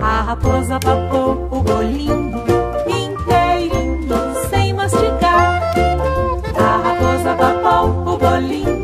A raposa papou o bolinho inteirinho sem mastigar. A raposa papou o bolinho